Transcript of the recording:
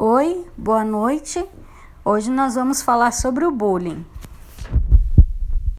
Oi, boa noite. Hoje nós vamos falar sobre o bullying.